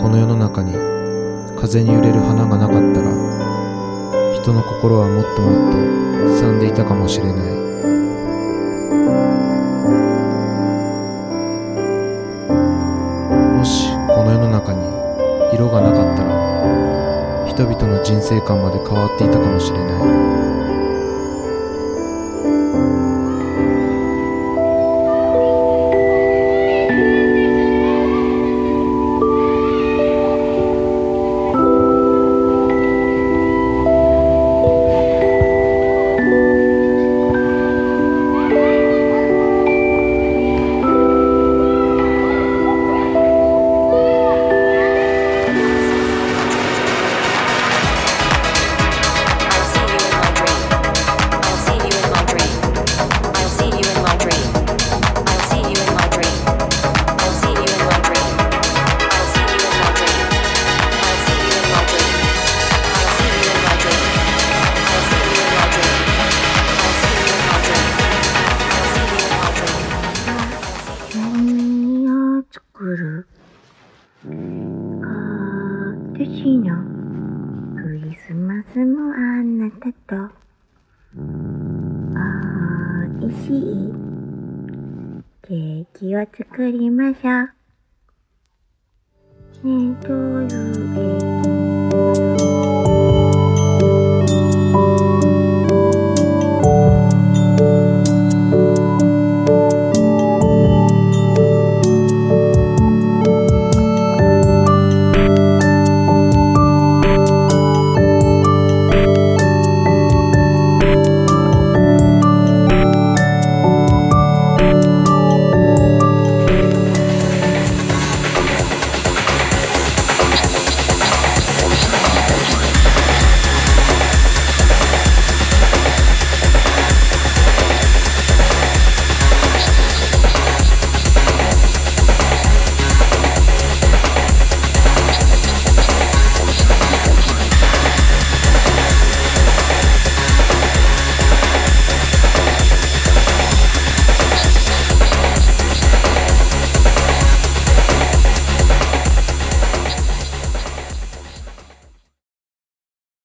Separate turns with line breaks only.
この世の中に風に揺れる花がなかったら人の心はもっともっとすさんでいたかもしれない。もしこの世の中に色がなかったら人々の人生観まで変わっていたかもしれない。
私のクリスマスもあなたと。おいしい。ケーキを作りましょう。ねえどういう